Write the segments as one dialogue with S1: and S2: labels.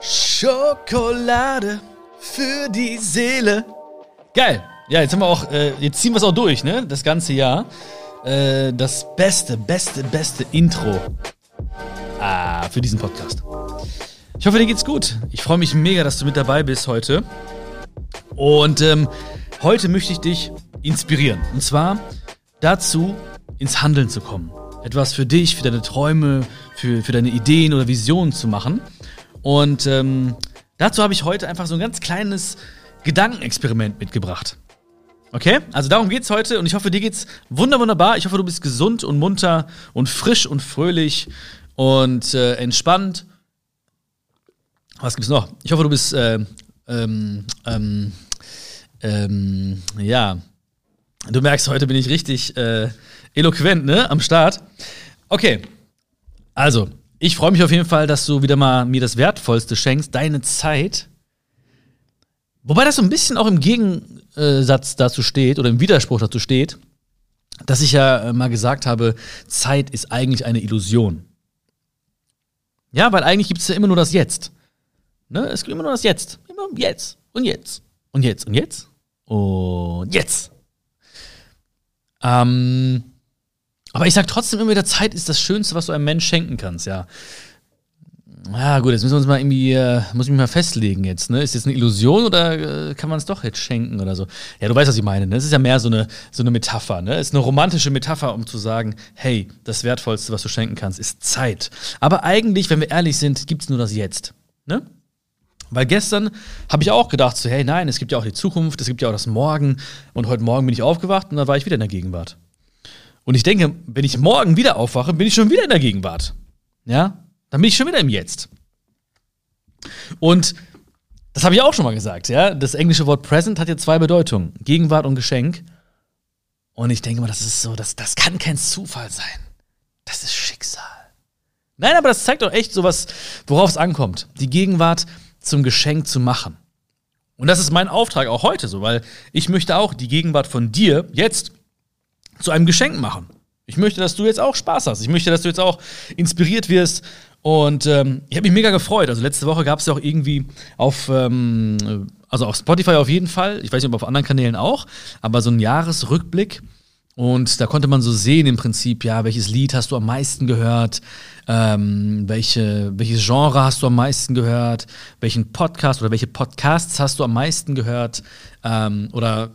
S1: Schokolade für die Seele. Geil. Ja, jetzt haben wir auch, äh, jetzt ziehen wir es auch durch, ne? Das ganze Jahr. Äh, das beste, beste, beste Intro ah, für diesen Podcast. Ich hoffe, dir geht's gut. Ich freue mich mega, dass du mit dabei bist heute. Und ähm, heute möchte ich dich inspirieren. Und zwar dazu, ins Handeln zu kommen. Etwas für dich, für deine Träume, für, für deine Ideen oder Visionen zu machen. Und ähm, dazu habe ich heute einfach so ein ganz kleines Gedankenexperiment mitgebracht. Okay? Also darum geht's heute und ich hoffe, dir geht's wunderbar. Ich hoffe, du bist gesund und munter und frisch und fröhlich und äh, entspannt. Was gibt's noch? Ich hoffe, du bist äh, ähm, ähm, ähm, ja. Du merkst, heute bin ich richtig äh, eloquent, ne? Am Start. Okay. Also, ich freue mich auf jeden Fall, dass du wieder mal mir das Wertvollste schenkst, deine Zeit. Wobei das so ein bisschen auch im Gegensatz dazu steht oder im Widerspruch dazu steht, dass ich ja mal gesagt habe, Zeit ist eigentlich eine Illusion. Ja, weil eigentlich gibt es ja immer nur das Jetzt. Ne? Es gibt immer nur das Jetzt. Immer jetzt und jetzt und jetzt und jetzt und jetzt. Ähm, aber ich sag trotzdem immer wieder, Zeit ist das Schönste, was du einem Mensch schenken kannst, ja. Ja, gut, jetzt müssen wir uns mal irgendwie, äh, muss ich mich mal festlegen jetzt, ne? Ist jetzt eine Illusion oder äh, kann man es doch jetzt schenken oder so? Ja, du weißt, was ich meine, ne? Das ist ja mehr so eine, so eine Metapher, ne? Es ist eine romantische Metapher, um zu sagen, hey, das Wertvollste, was du schenken kannst, ist Zeit. Aber eigentlich, wenn wir ehrlich sind, gibt es nur das Jetzt, ne? Weil gestern habe ich auch gedacht, so, hey, nein, es gibt ja auch die Zukunft, es gibt ja auch das Morgen. Und heute Morgen bin ich aufgewacht und dann war ich wieder in der Gegenwart. Und ich denke, wenn ich morgen wieder aufwache, bin ich schon wieder in der Gegenwart. Ja? Dann bin ich schon wieder im Jetzt. Und das habe ich auch schon mal gesagt, ja. Das englische Wort present hat ja zwei Bedeutungen: Gegenwart und Geschenk. Und ich denke mal, das ist so, das, das kann kein Zufall sein. Das ist Schicksal. Nein, aber das zeigt doch echt so was, worauf es ankommt. Die Gegenwart zum Geschenk zu machen. Und das ist mein Auftrag auch heute so, weil ich möchte auch die Gegenwart von dir jetzt zu einem Geschenk machen. Ich möchte, dass du jetzt auch Spaß hast. Ich möchte, dass du jetzt auch inspiriert wirst. Und ähm, ich habe mich mega gefreut. Also letzte Woche gab es ja auch irgendwie auf, ähm, also auf Spotify auf jeden Fall, ich weiß nicht, ob auf anderen Kanälen auch, aber so ein Jahresrückblick und da konnte man so sehen im Prinzip, ja, welches Lied hast du am meisten gehört, ähm, welche, welches Genre hast du am meisten gehört, welchen Podcast oder welche Podcasts hast du am meisten gehört ähm, oder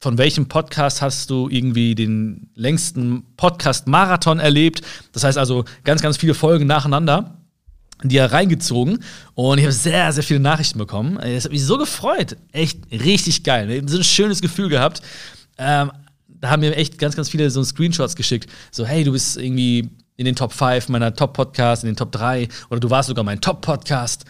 S1: von welchem Podcast hast du irgendwie den längsten Podcast-Marathon erlebt. Das heißt also ganz, ganz viele Folgen nacheinander die er reingezogen und ich habe sehr, sehr viele Nachrichten bekommen. Es hat mich so gefreut. Echt richtig geil. So ein schönes Gefühl gehabt. Ähm, da haben mir echt ganz, ganz viele so Screenshots geschickt. So, hey, du bist irgendwie in den Top 5 meiner Top-Podcasts, in den Top 3 oder du warst sogar mein Top-Podcast.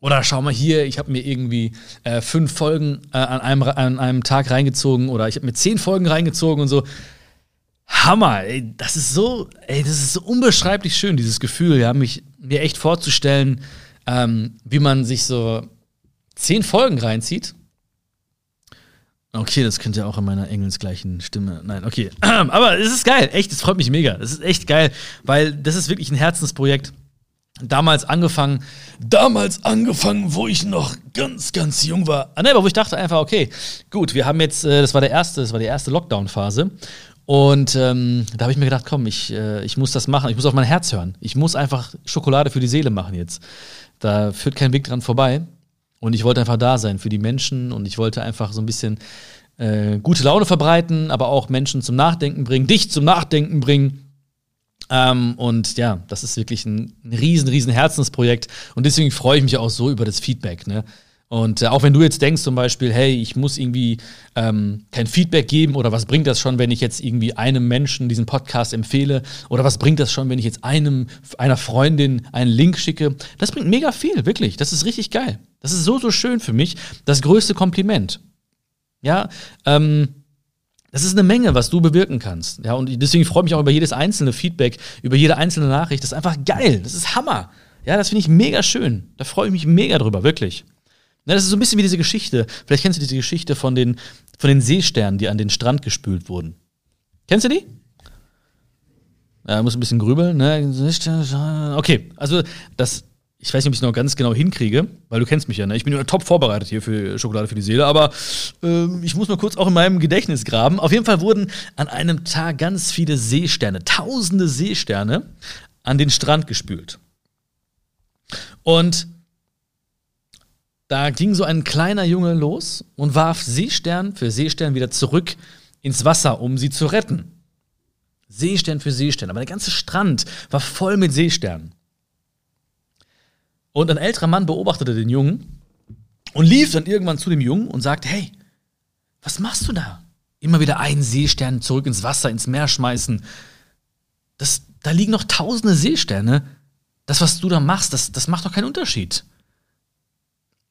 S1: Oder schau mal hier, ich habe mir irgendwie äh, fünf Folgen äh, an, einem, an einem Tag reingezogen oder ich habe mir zehn Folgen reingezogen und so. Hammer, ey, das ist so, ey, das ist so unbeschreiblich schön, dieses Gefühl, ja, mich mir echt vorzustellen, ähm, wie man sich so zehn Folgen reinzieht Okay, das könnte ja auch in meiner engelsgleichen Stimme. Nein, okay. Aber es ist geil, echt, es freut mich mega. Es ist echt geil, weil das ist wirklich ein Herzensprojekt. Damals angefangen, damals angefangen, wo ich noch ganz, ganz jung war. Ah, ne, aber wo ich dachte einfach, okay, gut, wir haben jetzt, äh, das war der erste, das war die erste Lockdown-Phase. Und ähm, da habe ich mir gedacht, komm, ich, äh, ich muss das machen, ich muss auf mein Herz hören. Ich muss einfach Schokolade für die Seele machen jetzt. Da führt kein Weg dran vorbei. Und ich wollte einfach da sein für die Menschen und ich wollte einfach so ein bisschen äh, gute Laune verbreiten, aber auch Menschen zum Nachdenken bringen, dich zum Nachdenken bringen. Ähm, und ja, das ist wirklich ein, riesen, riesen Herzensprojekt. Und deswegen freue ich mich auch so über das Feedback. Ne? Und äh, auch wenn du jetzt denkst zum Beispiel, hey, ich muss irgendwie ähm, kein Feedback geben oder was bringt das schon, wenn ich jetzt irgendwie einem Menschen diesen Podcast empfehle oder was bringt das schon, wenn ich jetzt einem, einer Freundin einen Link schicke, das bringt mega viel, wirklich. Das ist richtig geil. Das ist so, so schön für mich. Das größte Kompliment. Ja, ähm, das ist eine Menge, was du bewirken kannst. Ja, und deswegen freue ich mich auch über jedes einzelne Feedback, über jede einzelne Nachricht. Das ist einfach geil. Das ist Hammer. Ja, das finde ich mega schön. Da freue ich mich mega drüber, wirklich. Ja, das ist so ein bisschen wie diese Geschichte. Vielleicht kennst du diese Geschichte von den, von den Seesternen, die an den Strand gespült wurden. Kennst du die? Ja, muss ein bisschen grübeln. Ne? Okay, also das ich weiß nicht, ob ich es noch ganz genau hinkriege, weil du kennst mich ja, ne? Ich bin ja top vorbereitet hier für Schokolade für die Seele, aber äh, ich muss mal kurz auch in meinem Gedächtnis graben. Auf jeden Fall wurden an einem Tag ganz viele Seesterne, tausende Seesterne, an den Strand gespült. Und da ging so ein kleiner Junge los und warf Seestern für Seestern wieder zurück ins Wasser, um sie zu retten. Seestern für Seestern. Aber der ganze Strand war voll mit Seesternen. Und ein älterer Mann beobachtete den Jungen und lief dann irgendwann zu dem Jungen und sagte: Hey, was machst du da? Immer wieder einen Seestern zurück ins Wasser, ins Meer schmeißen. Das, da liegen noch tausende Seesterne. Das, was du da machst, das, das macht doch keinen Unterschied.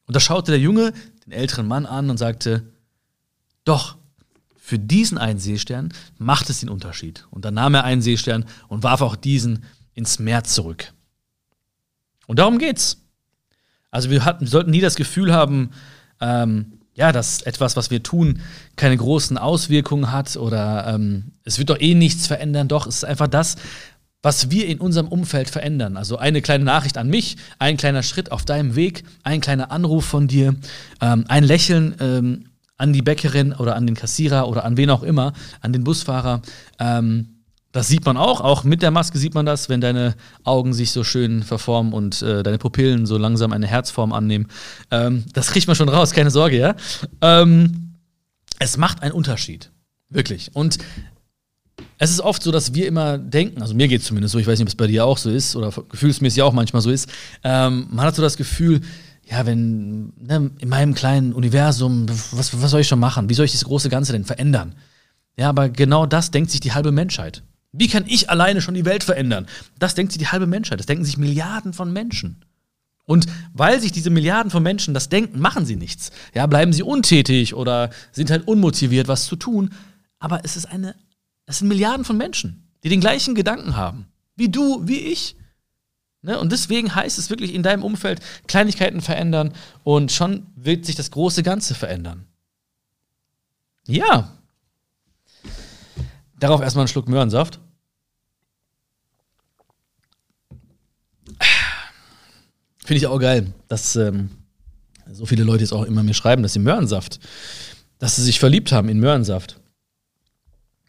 S1: Und da schaute der Junge den älteren Mann an und sagte: Doch, für diesen einen Seestern macht es den Unterschied. Und dann nahm er einen Seestern und warf auch diesen ins Meer zurück. Und darum geht's. Also wir, hatten, wir sollten nie das Gefühl haben, ähm, ja, dass etwas, was wir tun, keine großen Auswirkungen hat oder ähm, es wird doch eh nichts verändern. Doch, es ist einfach das, was wir in unserem Umfeld verändern. Also eine kleine Nachricht an mich, ein kleiner Schritt auf deinem Weg, ein kleiner Anruf von dir, ähm, ein Lächeln ähm, an die Bäckerin oder an den Kassierer oder an wen auch immer, an den Busfahrer. Ähm, das sieht man auch, auch mit der Maske sieht man das, wenn deine Augen sich so schön verformen und äh, deine Pupillen so langsam eine Herzform annehmen. Ähm, das kriegt man schon raus, keine Sorge, ja. Ähm, es macht einen Unterschied, wirklich. Und es ist oft so, dass wir immer denken, also mir geht es zumindest so, ich weiß nicht, ob es bei dir auch so ist oder gefühlsmäßig auch manchmal so ist, ähm, man hat so das Gefühl, ja, wenn ne, in meinem kleinen Universum, was, was soll ich schon machen? Wie soll ich das große Ganze denn verändern? Ja, aber genau das denkt sich die halbe Menschheit. Wie kann ich alleine schon die Welt verändern? Das denkt sich die halbe Menschheit. Das denken sich Milliarden von Menschen. Und weil sich diese Milliarden von Menschen das denken, machen sie nichts. Ja, bleiben sie untätig oder sind halt unmotiviert, was zu tun. Aber es ist eine, es sind Milliarden von Menschen, die den gleichen Gedanken haben. Wie du, wie ich. Ne? Und deswegen heißt es wirklich in deinem Umfeld Kleinigkeiten verändern und schon wird sich das große Ganze verändern. Ja. Darauf erstmal einen Schluck Möhrensaft. Finde ich auch geil, dass ähm, so viele Leute jetzt auch immer mir schreiben, dass sie Möhrensaft, dass sie sich verliebt haben in Möhrensaft.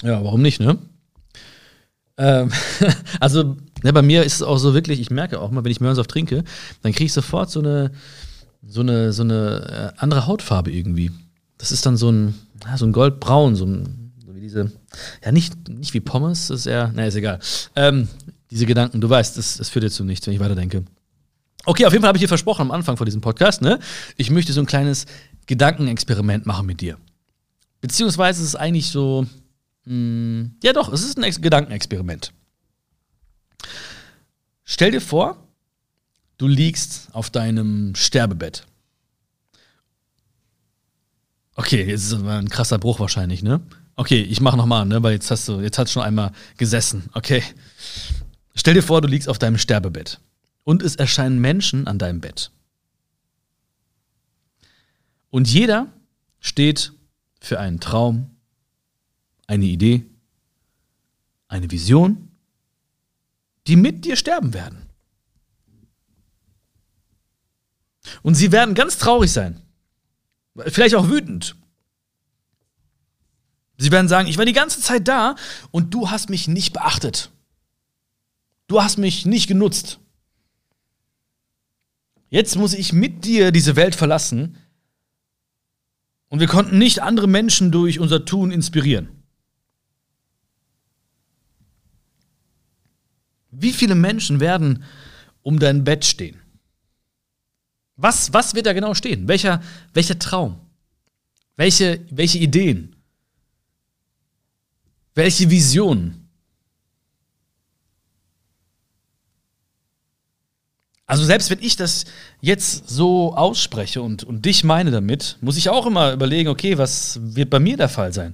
S1: Ja, warum nicht, ne? Ähm, also Ne, bei mir ist es auch so wirklich, ich merke auch mal, wenn ich Möhrensaft trinke, dann kriege ich sofort so eine, so eine, so eine äh, andere Hautfarbe irgendwie. Das ist dann so ein, so ein Goldbraun, so, ein, diese, ja, nicht, nicht wie Pommes, das ist eher, naja, ist egal. Ähm, diese Gedanken, du weißt, das, das führt jetzt zu nichts, wenn ich weiterdenke. Okay, auf jeden Fall habe ich dir versprochen am Anfang von diesem Podcast, ne? Ich möchte so ein kleines Gedankenexperiment machen mit dir. Beziehungsweise ist es eigentlich so, mh, hm, ja doch, es ist ein Ex Gedankenexperiment. Stell dir vor, du liegst auf deinem Sterbebett. Okay, jetzt ist aber ein krasser Bruch wahrscheinlich, ne? Okay, ich mache nochmal, ne? Weil jetzt hast du, jetzt hast schon einmal gesessen. Okay. Stell dir vor, du liegst auf deinem Sterbebett und es erscheinen Menschen an deinem Bett. Und jeder steht für einen Traum, eine Idee, eine Vision die mit dir sterben werden. Und sie werden ganz traurig sein. Vielleicht auch wütend. Sie werden sagen, ich war die ganze Zeit da und du hast mich nicht beachtet. Du hast mich nicht genutzt. Jetzt muss ich mit dir diese Welt verlassen und wir konnten nicht andere Menschen durch unser Tun inspirieren. Wie viele Menschen werden um dein Bett stehen? Was, was wird da genau stehen? Welcher, welcher Traum? Welche, welche Ideen? Welche Visionen? Also selbst wenn ich das jetzt so ausspreche und, und dich meine damit, muss ich auch immer überlegen, okay, was wird bei mir der Fall sein?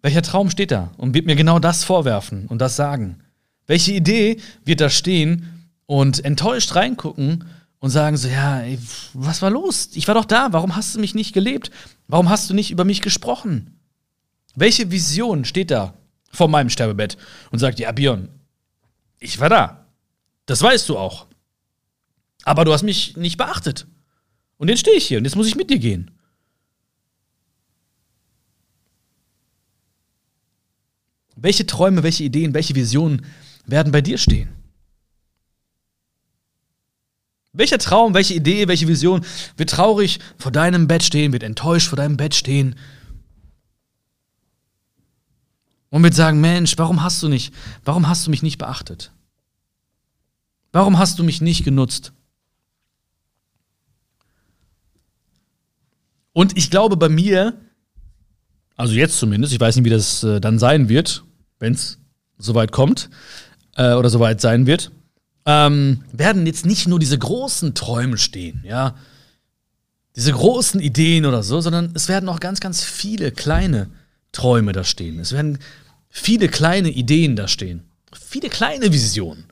S1: Welcher Traum steht da und wird mir genau das vorwerfen und das sagen? Welche Idee wird da stehen und enttäuscht reingucken und sagen so, ja, ey, was war los? Ich war doch da, warum hast du mich nicht gelebt? Warum hast du nicht über mich gesprochen? Welche Vision steht da vor meinem Sterbebett und sagt, ja, Björn, ich war da. Das weißt du auch. Aber du hast mich nicht beachtet. Und jetzt stehe ich hier und jetzt muss ich mit dir gehen. Welche Träume, welche Ideen, welche Visionen werden bei dir stehen? Welcher Traum, welche Idee, welche Vision wird traurig vor deinem Bett stehen, wird enttäuscht vor deinem Bett stehen und wird sagen, Mensch, warum hast du nicht, warum hast du mich nicht beachtet? Warum hast du mich nicht genutzt? Und ich glaube bei mir, also jetzt zumindest, ich weiß nicht, wie das äh, dann sein wird, wenn es soweit kommt äh, oder soweit sein wird, ähm, werden jetzt nicht nur diese großen Träume stehen, ja, diese großen Ideen oder so, sondern es werden auch ganz, ganz viele kleine Träume da stehen. Es werden viele kleine Ideen da stehen, viele kleine Visionen.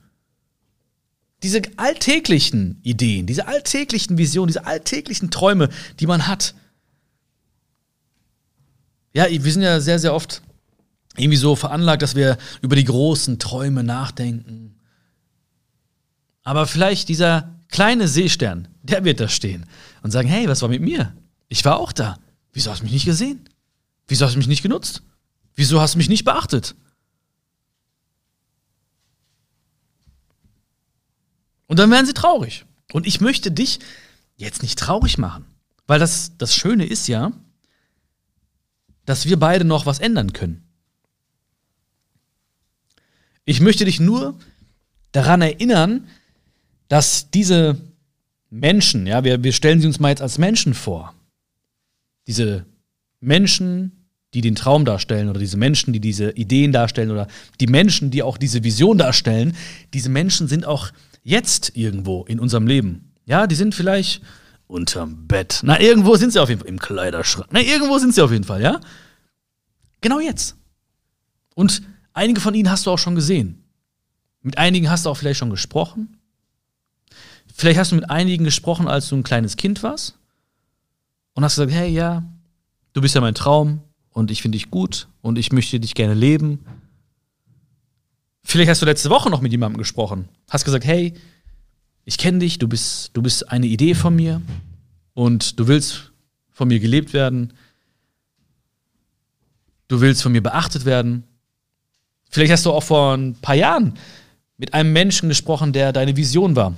S1: Diese alltäglichen Ideen, diese alltäglichen Visionen, diese alltäglichen Träume, die man hat. Ja, wir sind ja sehr, sehr oft irgendwie so veranlagt, dass wir über die großen Träume nachdenken aber vielleicht dieser kleine Seestern, der wird da stehen und sagen, hey, was war mit mir? Ich war auch da. Wieso hast du mich nicht gesehen? Wieso hast du mich nicht genutzt? Wieso hast du mich nicht beachtet? Und dann werden sie traurig. Und ich möchte dich jetzt nicht traurig machen, weil das, das Schöne ist ja, dass wir beide noch was ändern können. Ich möchte dich nur daran erinnern, dass diese Menschen, ja, wir, wir stellen sie uns mal jetzt als Menschen vor, diese Menschen, die den Traum darstellen oder diese Menschen, die diese Ideen darstellen oder die Menschen, die auch diese Vision darstellen, diese Menschen sind auch jetzt irgendwo in unserem Leben. Ja, die sind vielleicht unterm Bett. Na, irgendwo sind sie auf jeden Fall. Im Kleiderschrank. Na, irgendwo sind sie auf jeden Fall, ja? Genau jetzt. Und einige von ihnen hast du auch schon gesehen. Mit einigen hast du auch vielleicht schon gesprochen. Vielleicht hast du mit einigen gesprochen, als du ein kleines Kind warst und hast gesagt, hey, ja, du bist ja mein Traum und ich finde dich gut und ich möchte dich gerne leben. Vielleicht hast du letzte Woche noch mit jemandem gesprochen, hast gesagt, hey, ich kenne dich, du bist, du bist eine Idee von mir und du willst von mir gelebt werden. Du willst von mir beachtet werden. Vielleicht hast du auch vor ein paar Jahren mit einem Menschen gesprochen, der deine Vision war.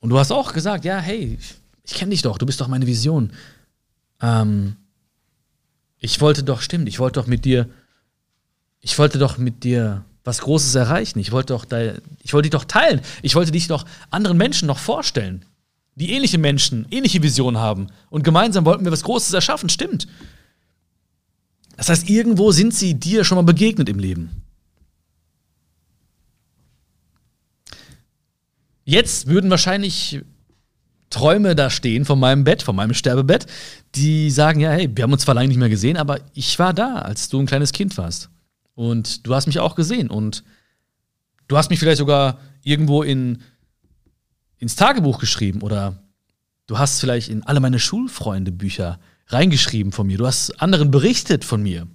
S1: Und du hast auch gesagt, ja, hey, ich kenne dich doch, du bist doch meine Vision. Ähm, ich wollte doch, stimmt, ich wollte doch mit dir, ich wollte doch mit dir was Großes erreichen. Ich wollte doch, ich wollte dich doch teilen. Ich wollte dich doch anderen Menschen noch vorstellen, die ähnliche Menschen, ähnliche Visionen haben. Und gemeinsam wollten wir was Großes erschaffen, stimmt. Das heißt, irgendwo sind sie dir schon mal begegnet im Leben. Jetzt würden wahrscheinlich Träume da stehen von meinem Bett, von meinem Sterbebett, die sagen, ja, hey, wir haben uns zwar lange nicht mehr gesehen, aber ich war da, als du ein kleines Kind warst. Und du hast mich auch gesehen. Und du hast mich vielleicht sogar irgendwo in, ins Tagebuch geschrieben oder du hast vielleicht in alle meine Schulfreunde-Bücher reingeschrieben von mir. Du hast anderen berichtet von mir.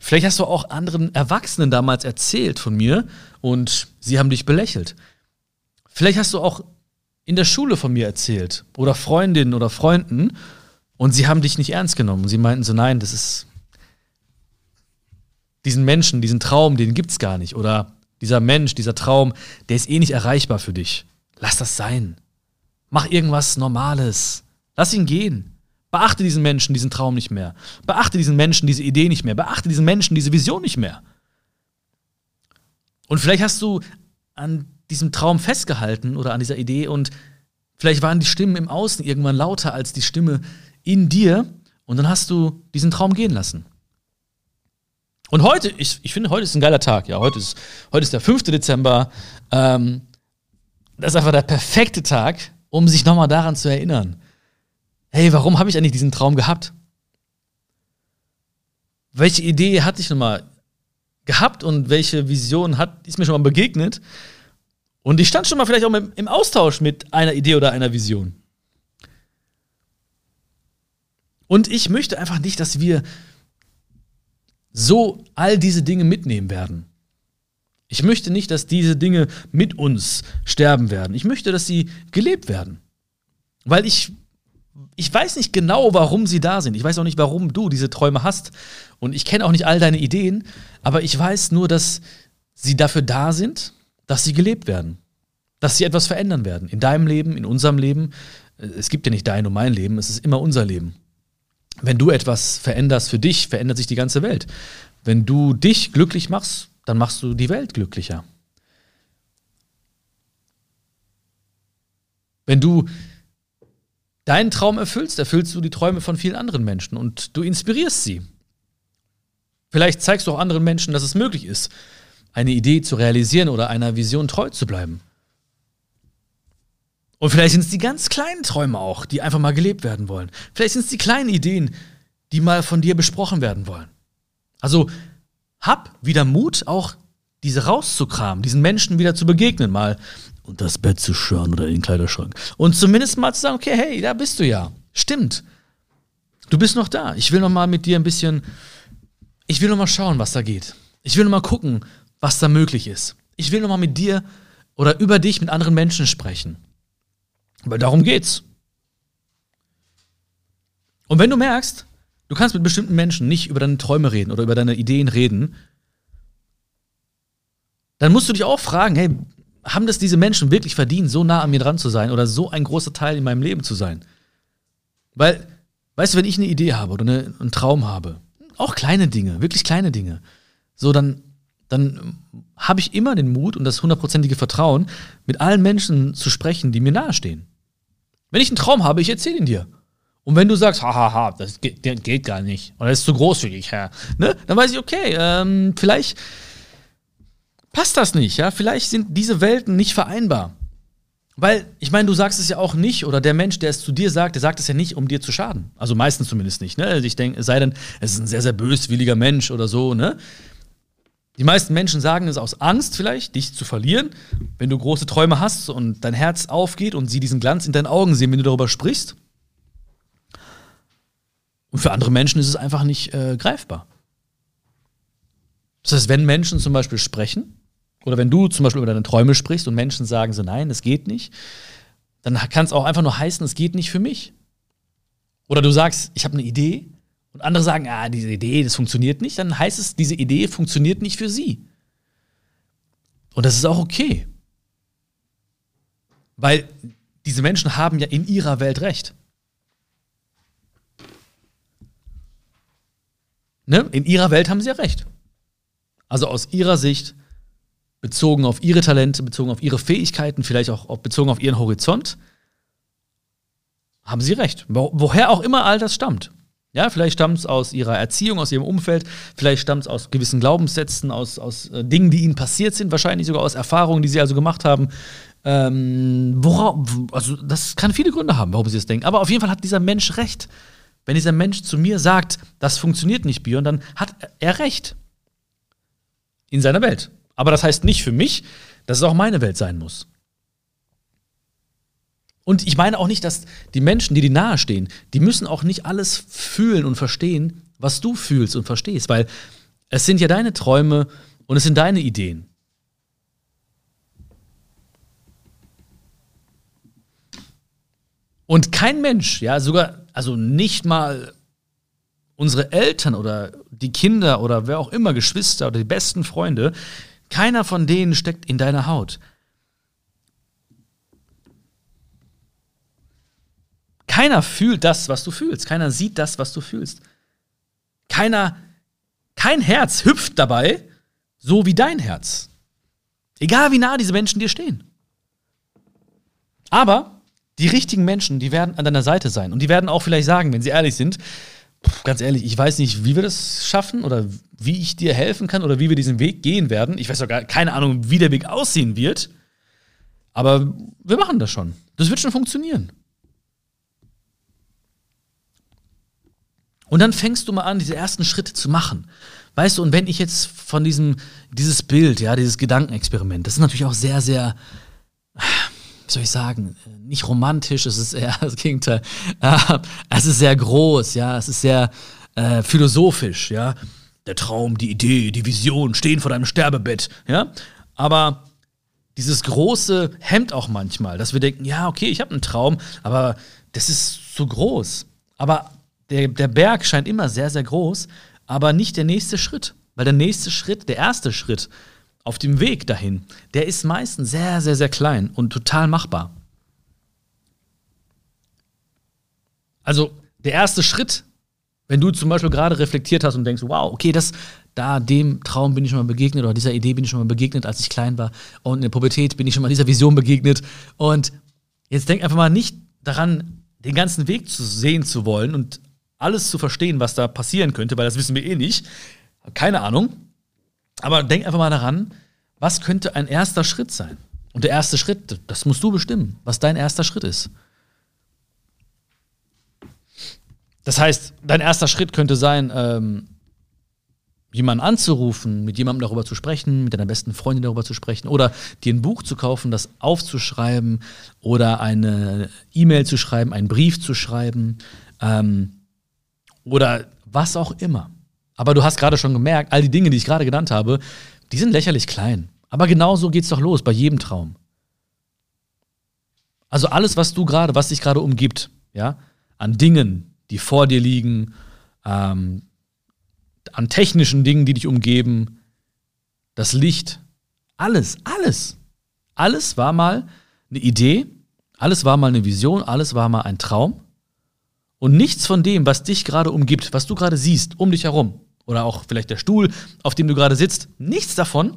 S1: Vielleicht hast du auch anderen Erwachsenen damals erzählt von mir und sie haben dich belächelt. Vielleicht hast du auch in der Schule von mir erzählt oder Freundinnen oder Freunden und sie haben dich nicht ernst genommen. Sie meinten so, nein, das ist diesen Menschen, diesen Traum, den gibt's gar nicht. Oder dieser Mensch, dieser Traum, der ist eh nicht erreichbar für dich. Lass das sein. Mach irgendwas Normales. Lass ihn gehen. Beachte diesen Menschen, diesen Traum nicht mehr. Beachte diesen Menschen, diese Idee nicht mehr. Beachte diesen Menschen, diese Vision nicht mehr. Und vielleicht hast du an diesem Traum festgehalten oder an dieser Idee und vielleicht waren die Stimmen im Außen irgendwann lauter als die Stimme in dir und dann hast du diesen Traum gehen lassen. Und heute, ich, ich finde, heute ist ein geiler Tag. Ja, heute ist, heute ist der 5. Dezember. Ähm, das ist einfach der perfekte Tag, um sich nochmal daran zu erinnern. Hey, warum habe ich eigentlich diesen Traum gehabt? Welche Idee hatte ich nochmal gehabt und welche Vision hat, ist mir schon mal begegnet? Und ich stand schon mal vielleicht auch im Austausch mit einer Idee oder einer Vision. Und ich möchte einfach nicht, dass wir so all diese Dinge mitnehmen werden. Ich möchte nicht, dass diese Dinge mit uns sterben werden. Ich möchte, dass sie gelebt werden. Weil ich, ich weiß nicht genau, warum sie da sind. Ich weiß auch nicht, warum du diese Träume hast. Und ich kenne auch nicht all deine Ideen. Aber ich weiß nur, dass sie dafür da sind, dass sie gelebt werden. Dass sie etwas verändern werden. In deinem Leben, in unserem Leben. Es gibt ja nicht dein und mein Leben, es ist immer unser Leben. Wenn du etwas veränderst für dich, verändert sich die ganze Welt. Wenn du dich glücklich machst, dann machst du die Welt glücklicher. Wenn du deinen Traum erfüllst, erfüllst du die Träume von vielen anderen Menschen und du inspirierst sie. Vielleicht zeigst du auch anderen Menschen, dass es möglich ist, eine Idee zu realisieren oder einer Vision treu zu bleiben. Und vielleicht sind es die ganz kleinen Träume auch, die einfach mal gelebt werden wollen. Vielleicht sind es die kleinen Ideen, die mal von dir besprochen werden wollen. Also hab wieder Mut, auch diese rauszukramen, diesen Menschen wieder zu begegnen, mal und das Bett zu schauen oder in den Kleiderschrank. Und zumindest mal zu sagen, okay, hey, da bist du ja. Stimmt. Du bist noch da. Ich will noch mal mit dir ein bisschen, ich will noch mal schauen, was da geht. Ich will noch mal gucken, was da möglich ist. Ich will noch mal mit dir oder über dich mit anderen Menschen sprechen. Weil darum geht's. Und wenn du merkst, du kannst mit bestimmten Menschen nicht über deine Träume reden oder über deine Ideen reden, dann musst du dich auch fragen, hey, haben das diese Menschen wirklich verdient, so nah an mir dran zu sein oder so ein großer Teil in meinem Leben zu sein? Weil, weißt du, wenn ich eine Idee habe oder eine, einen Traum habe, auch kleine Dinge, wirklich kleine Dinge, so dann, dann habe ich immer den Mut und das hundertprozentige Vertrauen, mit allen Menschen zu sprechen, die mir nahestehen. Wenn ich einen Traum habe, ich erzähle ihn dir. Und wenn du sagst, hahaha, das geht, geht, gar nicht, oder das ist zu großzügig, ja, ne, dann weiß ich, okay, ähm, vielleicht passt das nicht, ja? Vielleicht sind diese Welten nicht vereinbar. Weil, ich meine, du sagst es ja auch nicht, oder der Mensch, der es zu dir sagt, der sagt es ja nicht, um dir zu schaden. Also meistens zumindest nicht, ne? Also ich denke, es sei denn, es ist ein sehr, sehr böswilliger Mensch oder so, ne? Die meisten Menschen sagen es aus Angst vielleicht, dich zu verlieren, wenn du große Träume hast und dein Herz aufgeht und sie diesen Glanz in deinen Augen sehen, wenn du darüber sprichst. Und für andere Menschen ist es einfach nicht äh, greifbar. Das heißt, wenn Menschen zum Beispiel sprechen, oder wenn du zum Beispiel über deine Träume sprichst und Menschen sagen so, nein, es geht nicht, dann kann es auch einfach nur heißen, es geht nicht für mich. Oder du sagst, ich habe eine Idee und andere sagen, ah, diese Idee, das funktioniert nicht, dann heißt es, diese Idee funktioniert nicht für sie. Und das ist auch okay. Weil diese Menschen haben ja in ihrer Welt recht. Ne? In ihrer Welt haben sie ja recht. Also aus ihrer Sicht bezogen auf ihre Talente, bezogen auf ihre Fähigkeiten, vielleicht auch bezogen auf ihren Horizont, haben sie recht. Wo, woher auch immer all das stammt. Ja, vielleicht stammt es aus ihrer Erziehung, aus ihrem Umfeld, vielleicht stammt es aus gewissen Glaubenssätzen, aus, aus äh, Dingen, die ihnen passiert sind, wahrscheinlich sogar aus Erfahrungen, die sie also gemacht haben. Ähm, worauf, also das kann viele Gründe haben, warum sie das denken. Aber auf jeden Fall hat dieser Mensch recht. Wenn dieser Mensch zu mir sagt, das funktioniert nicht, Björn, dann hat er recht. In seiner Welt. Aber das heißt nicht für mich, dass es auch meine Welt sein muss. Und ich meine auch nicht, dass die Menschen, die dir nahestehen, die müssen auch nicht alles fühlen und verstehen, was du fühlst und verstehst, weil es sind ja deine Träume und es sind deine Ideen. Und kein Mensch, ja, sogar, also nicht mal unsere Eltern oder die Kinder oder wer auch immer, Geschwister oder die besten Freunde, keiner von denen steckt in deiner Haut. Keiner fühlt das, was du fühlst. Keiner sieht das, was du fühlst. Keiner, kein Herz hüpft dabei, so wie dein Herz. Egal wie nah diese Menschen dir stehen. Aber die richtigen Menschen, die werden an deiner Seite sein. Und die werden auch vielleicht sagen, wenn sie ehrlich sind, ganz ehrlich, ich weiß nicht, wie wir das schaffen oder wie ich dir helfen kann oder wie wir diesen Weg gehen werden. Ich weiß auch gar keine Ahnung, wie der Weg aussehen wird. Aber wir machen das schon. Das wird schon funktionieren. Und dann fängst du mal an, diese ersten Schritte zu machen. Weißt du, und wenn ich jetzt von diesem, dieses Bild, ja, dieses Gedankenexperiment, das ist natürlich auch sehr, sehr, wie soll ich sagen, nicht romantisch, es ist eher das Gegenteil. Äh, es ist sehr groß, ja, es ist sehr äh, philosophisch, ja. Der Traum, die Idee, die Vision stehen vor deinem Sterbebett, ja. Aber dieses Große hemmt auch manchmal, dass wir denken, ja, okay, ich habe einen Traum, aber das ist zu groß. Aber der, der Berg scheint immer sehr, sehr groß, aber nicht der nächste Schritt. Weil der nächste Schritt, der erste Schritt auf dem Weg dahin, der ist meistens sehr, sehr, sehr klein und total machbar. Also der erste Schritt, wenn du zum Beispiel gerade reflektiert hast und denkst, wow, okay, das, da dem Traum bin ich schon mal begegnet oder dieser Idee bin ich schon mal begegnet, als ich klein war und in der Pubertät bin ich schon mal dieser Vision begegnet und jetzt denk einfach mal nicht daran, den ganzen Weg zu sehen zu wollen und alles zu verstehen, was da passieren könnte, weil das wissen wir eh nicht. Keine Ahnung. Aber denk einfach mal daran, was könnte ein erster Schritt sein? Und der erste Schritt, das musst du bestimmen, was dein erster Schritt ist. Das heißt, dein erster Schritt könnte sein, ähm, jemanden anzurufen, mit jemandem darüber zu sprechen, mit deiner besten Freundin darüber zu sprechen oder dir ein Buch zu kaufen, das aufzuschreiben oder eine E-Mail zu schreiben, einen Brief zu schreiben ähm, oder was auch immer. Aber du hast gerade schon gemerkt, all die Dinge, die ich gerade genannt habe, die sind lächerlich klein. Aber genau so geht's doch los bei jedem Traum. Also alles, was du gerade, was dich gerade umgibt, ja, an Dingen, die vor dir liegen, ähm, an technischen Dingen, die dich umgeben, das Licht, alles, alles. Alles war mal eine Idee, alles war mal eine Vision, alles war mal ein Traum. Und nichts von dem, was dich gerade umgibt, was du gerade siehst, um dich herum, oder auch vielleicht der Stuhl, auf dem du gerade sitzt, nichts davon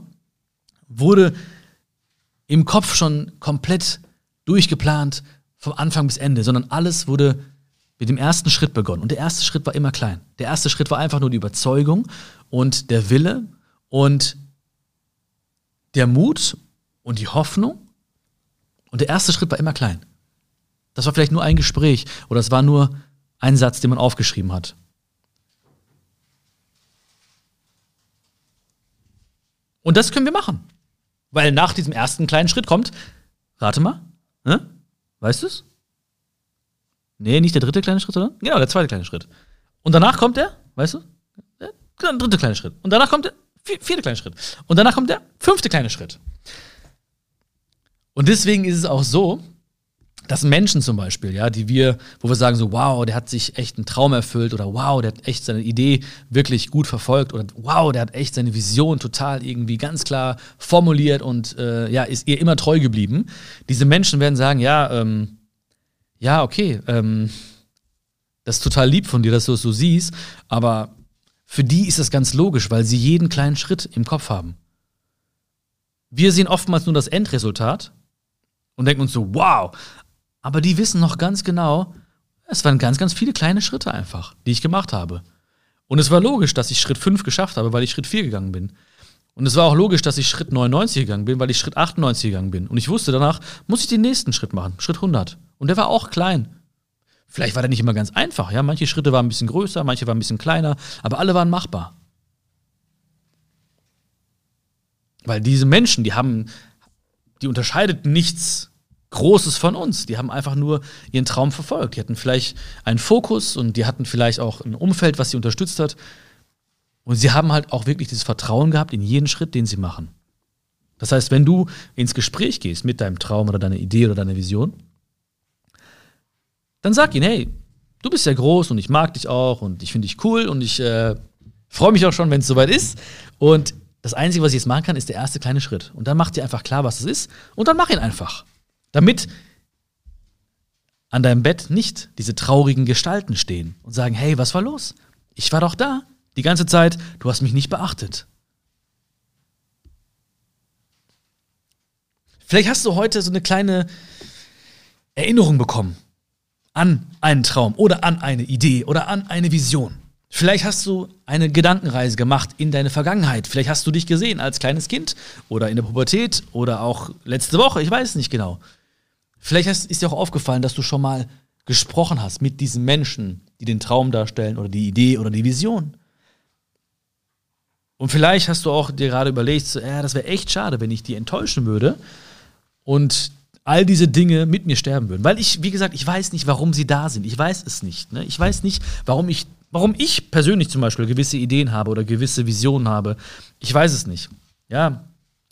S1: wurde im Kopf schon komplett durchgeplant, vom Anfang bis Ende, sondern alles wurde mit dem ersten Schritt begonnen. Und der erste Schritt war immer klein. Der erste Schritt war einfach nur die Überzeugung und der Wille und der Mut und die Hoffnung. Und der erste Schritt war immer klein. Das war vielleicht nur ein Gespräch oder es war nur ein Satz, den man aufgeschrieben hat. Und das können wir machen. Weil nach diesem ersten kleinen Schritt kommt, rate mal, ne? weißt du es? Nee, nicht der dritte kleine Schritt, sondern genau, der zweite kleine Schritt. Und danach kommt der, weißt du? Der dritte kleine Schritt. Und danach kommt der vierte kleine Schritt. Und danach kommt der fünfte kleine Schritt. Und deswegen ist es auch so, dass Menschen zum Beispiel, ja, die wir, wo wir sagen so, wow, der hat sich echt einen Traum erfüllt oder wow, der hat echt seine Idee wirklich gut verfolgt oder wow, der hat echt seine Vision total irgendwie ganz klar formuliert und äh, ja, ist ihr immer treu geblieben. Diese Menschen werden sagen, ja, ähm, ja, okay, ähm, das ist total lieb von dir, dass du es so siehst, aber für die ist das ganz logisch, weil sie jeden kleinen Schritt im Kopf haben. Wir sehen oftmals nur das Endresultat und denken uns so, wow, aber die wissen noch ganz genau, es waren ganz, ganz viele kleine Schritte einfach, die ich gemacht habe. Und es war logisch, dass ich Schritt 5 geschafft habe, weil ich Schritt 4 gegangen bin. Und es war auch logisch, dass ich Schritt 99 gegangen bin, weil ich Schritt 98 gegangen bin. Und ich wusste, danach muss ich den nächsten Schritt machen, Schritt 100. Und der war auch klein. Vielleicht war der nicht immer ganz einfach, ja. Manche Schritte waren ein bisschen größer, manche waren ein bisschen kleiner, aber alle waren machbar. Weil diese Menschen, die haben, die unterscheideten nichts Großes von uns. Die haben einfach nur ihren Traum verfolgt. Die hatten vielleicht einen Fokus und die hatten vielleicht auch ein Umfeld, was sie unterstützt hat. Und sie haben halt auch wirklich dieses Vertrauen gehabt in jeden Schritt, den sie machen. Das heißt, wenn du ins Gespräch gehst mit deinem Traum oder deiner Idee oder deiner Vision, dann sag ihnen, hey, du bist ja groß und ich mag dich auch und ich finde dich cool und ich äh, freue mich auch schon, wenn es soweit ist. Und das Einzige, was ich jetzt machen kann, ist der erste kleine Schritt. Und dann mach dir einfach klar, was es ist und dann mach ihn einfach. Damit an deinem Bett nicht diese traurigen Gestalten stehen und sagen, hey, was war los? Ich war doch da. Die ganze Zeit, du hast mich nicht beachtet. Vielleicht hast du heute so eine kleine Erinnerung bekommen an einen Traum oder an eine Idee oder an eine Vision. Vielleicht hast du eine Gedankenreise gemacht in deine Vergangenheit. Vielleicht hast du dich gesehen als kleines Kind oder in der Pubertät oder auch letzte Woche, ich weiß nicht genau. Vielleicht ist dir auch aufgefallen, dass du schon mal gesprochen hast mit diesen Menschen, die den Traum darstellen oder die Idee oder die Vision. Und vielleicht hast du auch dir gerade überlegt, so, ja, das wäre echt schade, wenn ich die enttäuschen würde und all diese Dinge mit mir sterben würden. Weil ich, wie gesagt, ich weiß nicht, warum sie da sind. Ich weiß es nicht. Ne? Ich weiß nicht, warum ich, warum ich persönlich zum Beispiel gewisse Ideen habe oder gewisse Visionen habe. Ich weiß es nicht. Ja,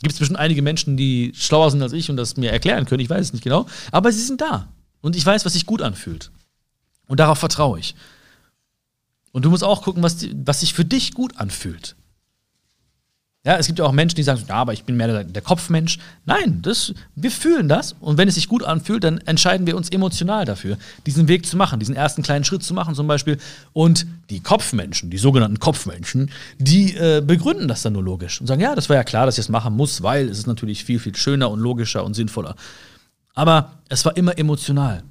S1: Gibt es bestimmt einige Menschen, die schlauer sind als ich und das mir erklären können, ich weiß es nicht genau, aber sie sind da. Und ich weiß, was sich gut anfühlt. Und darauf vertraue ich. Und du musst auch gucken, was, was sich für dich gut anfühlt. Ja, es gibt ja auch Menschen, die sagen, ja, aber ich bin mehr der, der, Kopfmensch. Nein, das, wir fühlen das und wenn es sich gut anfühlt, dann entscheiden wir uns emotional dafür, diesen Weg zu machen, diesen ersten kleinen Schritt zu machen zum Beispiel. Und die Kopfmenschen, die sogenannten Kopfmenschen, die äh, begründen das dann nur logisch und sagen, ja, das war ja klar, dass ich es machen muss, weil es ist natürlich viel, viel schöner und logischer und sinnvoller. Aber es war immer emotional.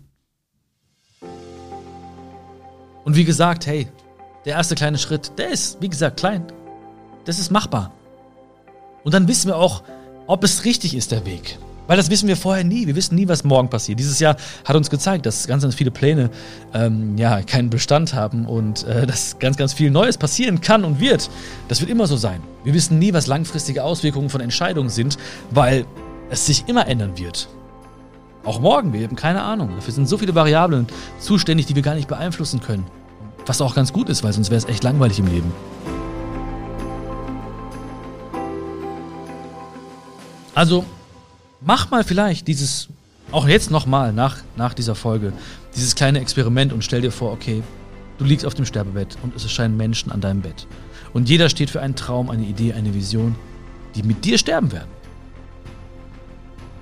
S1: Und wie gesagt, hey, der erste kleine Schritt, der ist, wie gesagt, klein. Das ist machbar. Und dann wissen wir auch, ob es richtig ist, der Weg. Weil das wissen wir vorher nie. Wir wissen nie, was morgen passiert. Dieses Jahr hat uns gezeigt, dass ganz, ganz viele Pläne ähm, ja, keinen Bestand haben und äh, dass ganz, ganz viel Neues passieren kann und wird. Das wird immer so sein. Wir wissen nie, was langfristige Auswirkungen von Entscheidungen sind, weil es sich immer ändern wird. Auch morgen, wir haben keine Ahnung. Dafür sind so viele Variablen zuständig, die wir gar nicht beeinflussen können. Was auch ganz gut ist, weil sonst wäre es echt langweilig im Leben. Also mach mal vielleicht dieses, auch jetzt nochmal nach, nach dieser Folge, dieses kleine Experiment und stell dir vor, okay, du liegst auf dem Sterbebett und es erscheinen Menschen an deinem Bett. Und jeder steht für einen Traum, eine Idee, eine Vision, die mit dir sterben werden.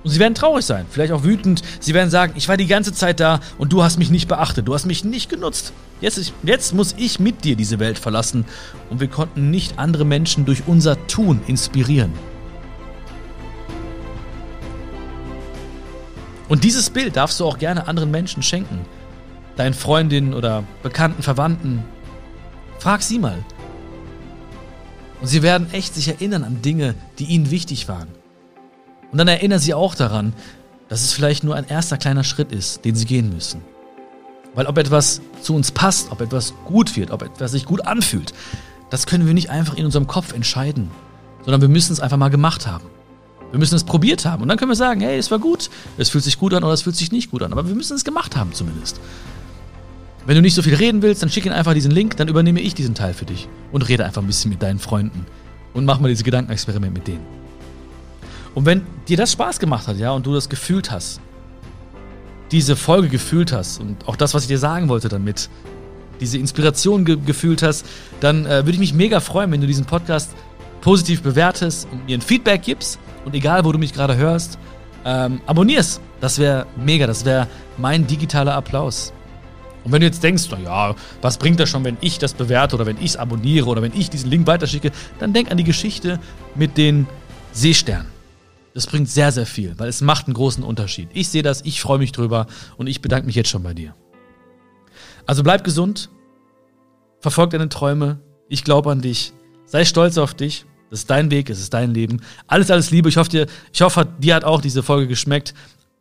S1: Und sie werden traurig sein, vielleicht auch wütend. Sie werden sagen, ich war die ganze Zeit da und du hast mich nicht beachtet, du hast mich nicht genutzt. Jetzt, jetzt muss ich mit dir diese Welt verlassen und wir konnten nicht andere Menschen durch unser Tun inspirieren. Und dieses Bild darfst du auch gerne anderen Menschen schenken. Deinen Freundinnen oder bekannten Verwandten. Frag sie mal. Und sie werden echt sich erinnern an Dinge, die ihnen wichtig waren. Und dann erinnern sie auch daran, dass es vielleicht nur ein erster kleiner Schritt ist, den sie gehen müssen. Weil ob etwas zu uns passt, ob etwas gut wird, ob etwas sich gut anfühlt, das können wir nicht einfach in unserem Kopf entscheiden, sondern wir müssen es einfach mal gemacht haben. Wir müssen es probiert haben. Und dann können wir sagen, hey, es war gut, es fühlt sich gut an oder es fühlt sich nicht gut an. Aber wir müssen es gemacht haben zumindest. Wenn du nicht so viel reden willst, dann schick ihnen einfach diesen Link, dann übernehme ich diesen Teil für dich. Und rede einfach ein bisschen mit deinen Freunden. Und mach mal dieses Gedankenexperiment mit denen. Und wenn dir das Spaß gemacht hat, ja, und du das gefühlt hast, diese Folge gefühlt hast und auch das, was ich dir sagen wollte damit, diese Inspiration ge gefühlt hast, dann äh, würde ich mich mega freuen, wenn du diesen Podcast positiv bewertest und mir ein Feedback gibst. Und egal, wo du mich gerade hörst, ähm, abonnierst. Das wäre mega. Das wäre mein digitaler Applaus. Und wenn du jetzt denkst, naja, was bringt das schon, wenn ich das bewerte oder wenn ich es abonniere oder wenn ich diesen Link weiterschicke, dann denk an die Geschichte mit den Seesternen. Das bringt sehr, sehr viel, weil es macht einen großen Unterschied. Ich sehe das, ich freue mich drüber und ich bedanke mich jetzt schon bei dir. Also bleib gesund, verfolg deine Träume, ich glaube an dich, sei stolz auf dich das ist dein Weg, es ist dein Leben. Alles, alles Liebe. Ich hoffe, dir, ich hoffe, dir hat auch diese Folge geschmeckt.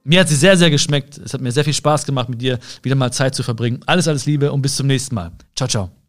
S1: Mir hat sie sehr, sehr geschmeckt. Es hat mir sehr viel Spaß gemacht, mit dir wieder mal Zeit zu verbringen. Alles, alles Liebe und bis zum nächsten Mal. Ciao, ciao.